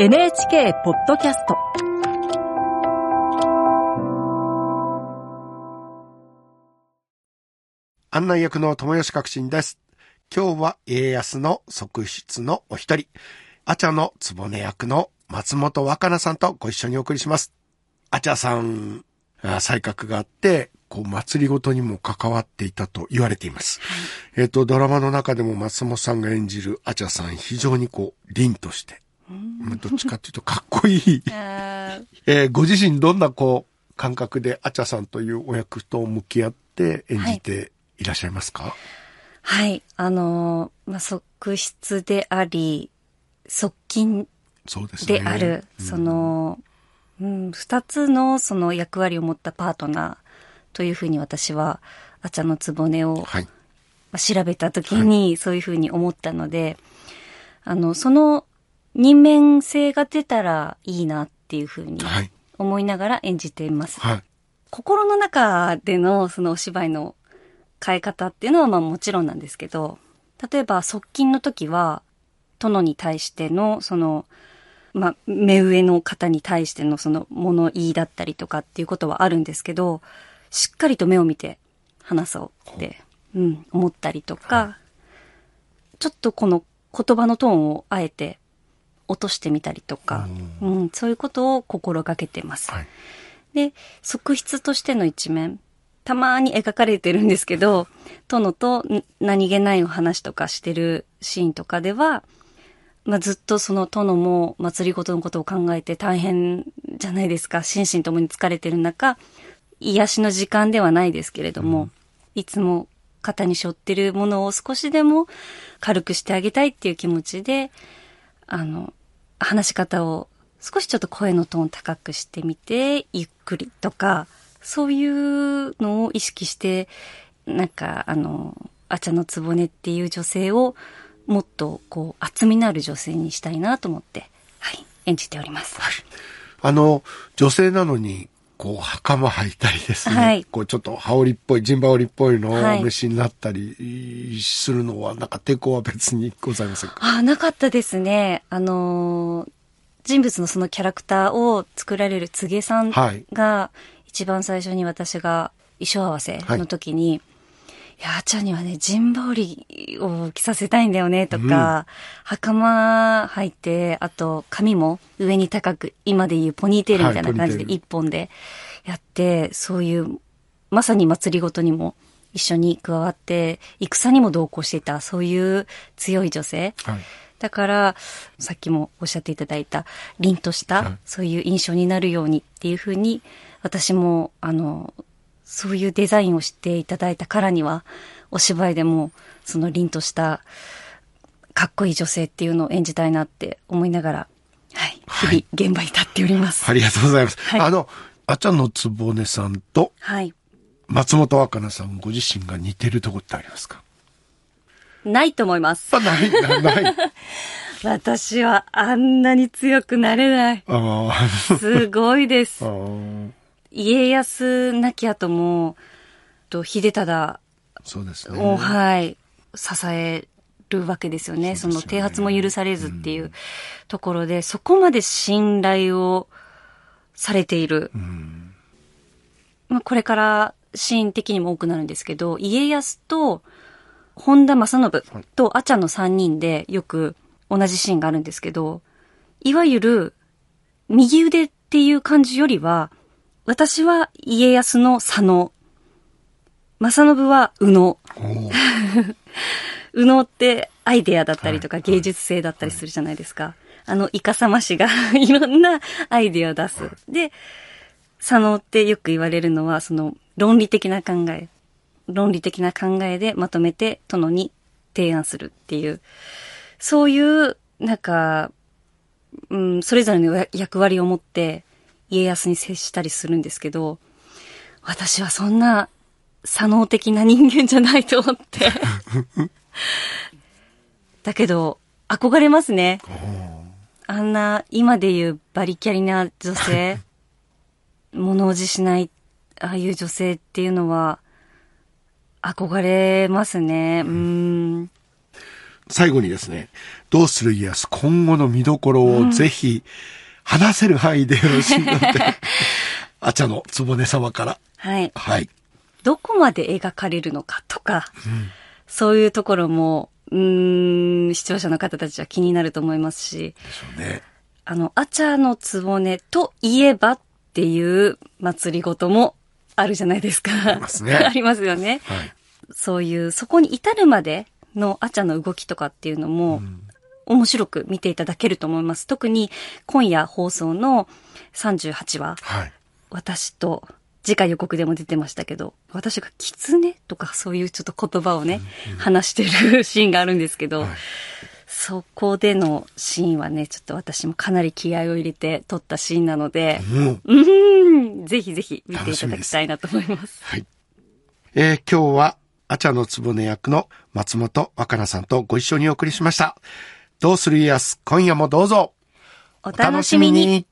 NHK ポッドキャスト案内役の友吉革新です。今日は家康の側室のお一人、アチャの局役の松本若菜さんとご一緒にお送りします。アチャさん、あ才覚があって、こう、祭りごとにも関わっていたと言われています。えっ、と、ドラマの中でも松本さんが演じるアチャさん、非常にこう、凛として、まあどっちかっていうとかっこいい。えーご自身どんなこう、感覚でアチャさんというお役と向き合って演じていらっしゃいますか、はい。あのー、まあ、側室であり、側近そうですね。である、うんその、うん、二つのその役割を持ったパートナーというふうに私は、あちゃのつぼねをはい。まあ調べた時にそういうふうに思ったので、あの、その人面性が出たらいいなっていうふうにはい。思いながら演じています。はい。心の中でのそのお芝居の変え方っていうのはまあもちろんなんですけど、例えば側近の時は、殿に対してのその、まあ、目上の方に対してのその物言いだったりとかっていうことはあるんですけど、しっかりと目を見て話そうって、うん、思ったりとか、ちょっとこの言葉のトーンをあえて落としてみたりとか、うん、そういうことを心がけてます。はい。で、側室としての一面、たまに描かれてるんですけど、殿とん何気ないお話とかしてるシーンとかでは、まあ、ずっとその殿も祭りごとのことを考えて大変じゃないですか。心身ともに疲れてる中、癒しの時間ではないですけれども、いつも肩に背負ってるものを少しでも軽くしてあげたいっていう気持ちで、あの、話し方を少しちょっと声のトーン高くしてみて、ゆっくりとか、そういうのを意識して、なんか、あの、あちゃのつぼねっていう女性をもっとこう厚みのある女性にしたいなと思って、はい、演じております。あの、女性なのに、こう、袴履いたりですね。はいこう、ちょっと羽織っぽい、ジンバ織っぽいのをはいお召しになったりするのは、なんか抵抗は別にございませんか？あ、なかったですね。あのー人物のそのキャラクターを作られる柘植さんはいが、一番最初に私が衣装合わせの時に、い、や、あーちゃんにはね、ジンバ織りを着させたいんだよね、とか、袴履いて、あと髪も上に高く、今でいうポニーテールみたいな感じで一本でやって、そういう、まさに祭りごとにも一緒に加わって、戦にも同行していた、そういう強い女性。はい。だから、さっきもおっしゃっていただいた、凛としはいた、そういう印象になるようにっていうふうに、私も、あの、そういうデザインをしていただいたからには、お芝居でも、その凛とした、かっこいい女性っていうのを演じたいなって思いながら、はい、はい日々現場に立っております。ありがとうございます。はいあの、あちゃのつぼねさんとはい。松本若菜さんご自身が似てるとこってありますか？ないと思います。あ、ない、なない。私はあんなに強くなれない。あすごいです家康亡き後も、と秀忠そうですね。を、はい、支えるわけですよね。そねの啓発も許されずっていうところで、そこまで信頼をされている。うん。まあ、これからシーン的にも多くなるんですけど、家康と本田正信と阿茶の3人でよく同じシーンがあるんですけど、いわゆる右腕っていう感じよりは、私は家康の佐野、正信は宇野。おー 右脳ってアイデアだったりとかはい芸術性だったりするじゃないですか。あの、イカサマ師が いろんなアイデアを出す。で、佐野ってよく言われるのは、その論理的な考え。論理的な考えでまとめて殿に提案するっていう。そういう、なんか、うん、それぞれの役割を持って家康に接したりするんですけど、私はそんな、左脳的な人間じゃないと思って。だけど、憧れますね。あんな、今で言うバリキャリな女性、物おじしない、ああいう女性っていうのは、憧れますね。うーん。最後にですね、どうする家康今後の見どころをぜひ話せる範囲でよろしいので、あちゃのつぼね様から。はい。はい。どこまで描かれるのかとか、そういうところも、うーん、視聴者の方たちは気になると思いますし、でしょうね。あの、アチャのつぼねといえばっていう祭りごともあるじゃないですか。ありますね ありますよね。はい。そういう、そこに至るまでのアチャの動きとかっていうのも、面白く見ていただけると思います。特に今夜放送の38話、はい。私と、次回予告でも出てましたけど、私が狐とかそういうちょっと言葉をね、話してるシーンがあるんですけど、はいそこでのシーンはね、ちょっと私もかなり気合を入れて撮ったシーンなので、もう、うーん、ぜひぜひ見ていただきたいなと思います。はい。えー今日は、アチャのつぼね役の松本若菜さんとご一緒にお送りしました。どうする家康、今夜もどうぞ。お楽しみに。